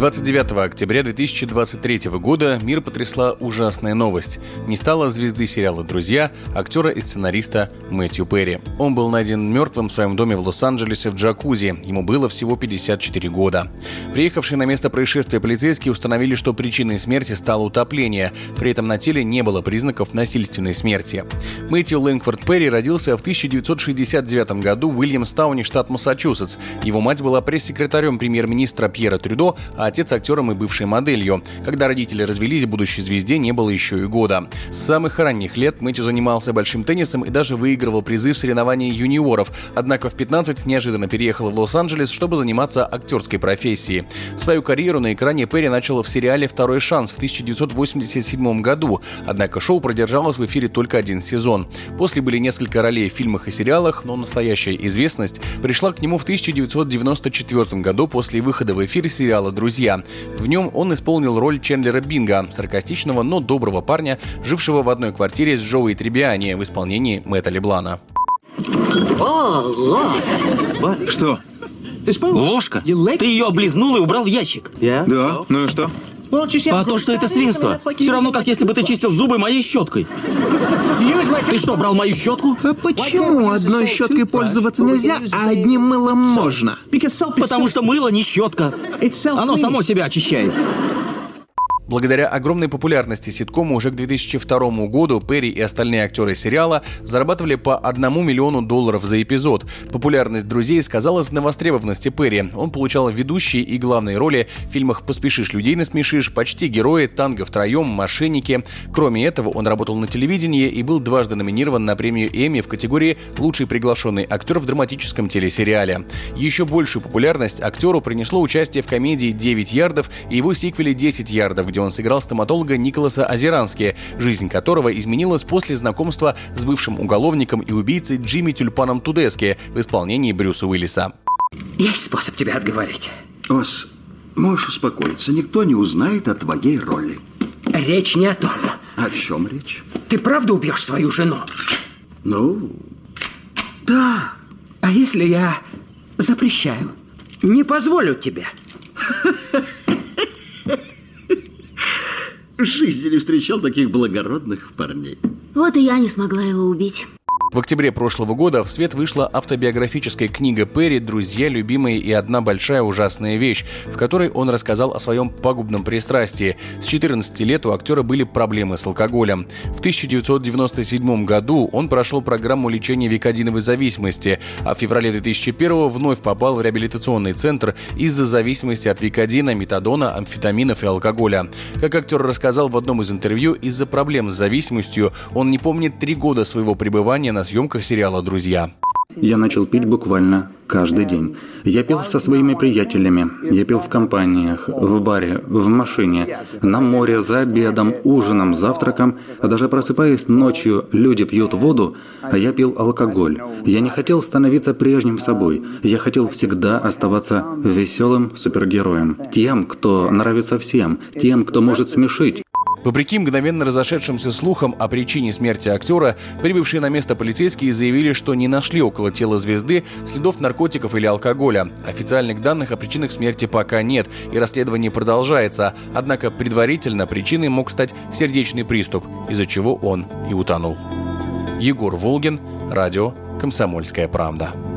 29 октября 2023 года мир потрясла ужасная новость. Не стало звезды сериала «Друзья» актера и сценариста Мэтью Перри. Он был найден мертвым в своем доме в Лос-Анджелесе в джакузи. Ему было всего 54 года. Приехавшие на место происшествия полицейские установили, что причиной смерти стало утопление. При этом на теле не было признаков насильственной смерти. Мэтью Лэнгфорд Перри родился в 1969 году в Уильямстауне, штат Массачусетс. Его мать была пресс-секретарем премьер-министра Пьера Трюдо, а отец актером и бывшей моделью. Когда родители развелись, будущей звезде не было еще и года. С самых ранних лет Мэтью занимался большим теннисом и даже выигрывал призы в соревновании юниоров, однако в 15 неожиданно переехал в Лос-Анджелес, чтобы заниматься актерской профессией. Свою карьеру на экране Перри начал в сериале «Второй шанс» в 1987 году, однако шоу продержалось в эфире только один сезон. После были несколько ролей в фильмах и сериалах, но настоящая известность пришла к нему в 1994 году после выхода в эфир сериала «Друзья» «Друзья». В нем он исполнил роль Чендлера Бинга, саркастичного, но доброго парня, жившего в одной квартире с Джоуи Трибиани в исполнении Мэтта Леблана. Что? Ложка? Ты ее облизнул и убрал в ящик. Да, ну и что? А то, что это свинство, все равно, как если бы ты чистил зубы моей щеткой. Ты что, брал мою щетку? А почему одной щеткой пользоваться нельзя, а одним мылом можно? Потому что мыло не щетка. Оно само себя очищает. Благодаря огромной популярности ситкома уже к 2002 году Перри и остальные актеры сериала зарабатывали по 1 миллиону долларов за эпизод. Популярность друзей сказалась на востребованности Перри. Он получал ведущие и главные роли в фильмах «Поспешишь, людей насмешишь», «Почти герои», «Танго втроем», «Мошенники». Кроме этого, он работал на телевидении и был дважды номинирован на премию Эмми в категории «Лучший приглашенный актер в драматическом телесериале». Еще большую популярность актеру принесло участие в комедии «9 ярдов» и его сиквеле «10 ярдов», где он сыграл стоматолога Николаса Азерански, жизнь которого изменилась после знакомства с бывшим уголовником и убийцей Джимми Тюльпаном Тудески в исполнении Брюса Уиллиса. Есть способ тебя отговорить. Ос, можешь успокоиться, никто не узнает о твоей роли. Речь не о том. О чем речь? Ты правда убьешь свою жену? Ну, да. А если я запрещаю? Не позволю тебе. В жизни не встречал таких благородных парней. Вот и я не смогла его убить. В октябре прошлого года в свет вышла автобиографическая книга Перри «Друзья, любимые и одна большая ужасная вещь», в которой он рассказал о своем пагубном пристрастии. С 14 лет у актера были проблемы с алкоголем. В 1997 году он прошел программу лечения викодиновой зависимости, а в феврале 2001 вновь попал в реабилитационный центр из-за зависимости от викодина, метадона, амфетаминов и алкоголя. Как актер рассказал в одном из интервью, из-за проблем с зависимостью он не помнит три года своего пребывания на на съемках сериала «Друзья». Я начал пить буквально каждый день. Я пил со своими приятелями, я пил в компаниях, в баре, в машине, на море, за обедом, ужином, завтраком, даже просыпаясь ночью, люди пьют воду, а я пил алкоголь. Я не хотел становиться прежним собой. Я хотел всегда оставаться веселым супергероем. Тем, кто нравится всем, тем, кто может смешить. Вопреки мгновенно разошедшимся слухам о причине смерти актера, прибывшие на место полицейские заявили, что не нашли около тела звезды следов наркотиков или алкоголя. Официальных данных о причинах смерти пока нет, и расследование продолжается. Однако предварительно причиной мог стать сердечный приступ, из-за чего он и утонул. Егор Волгин, радио «Комсомольская правда».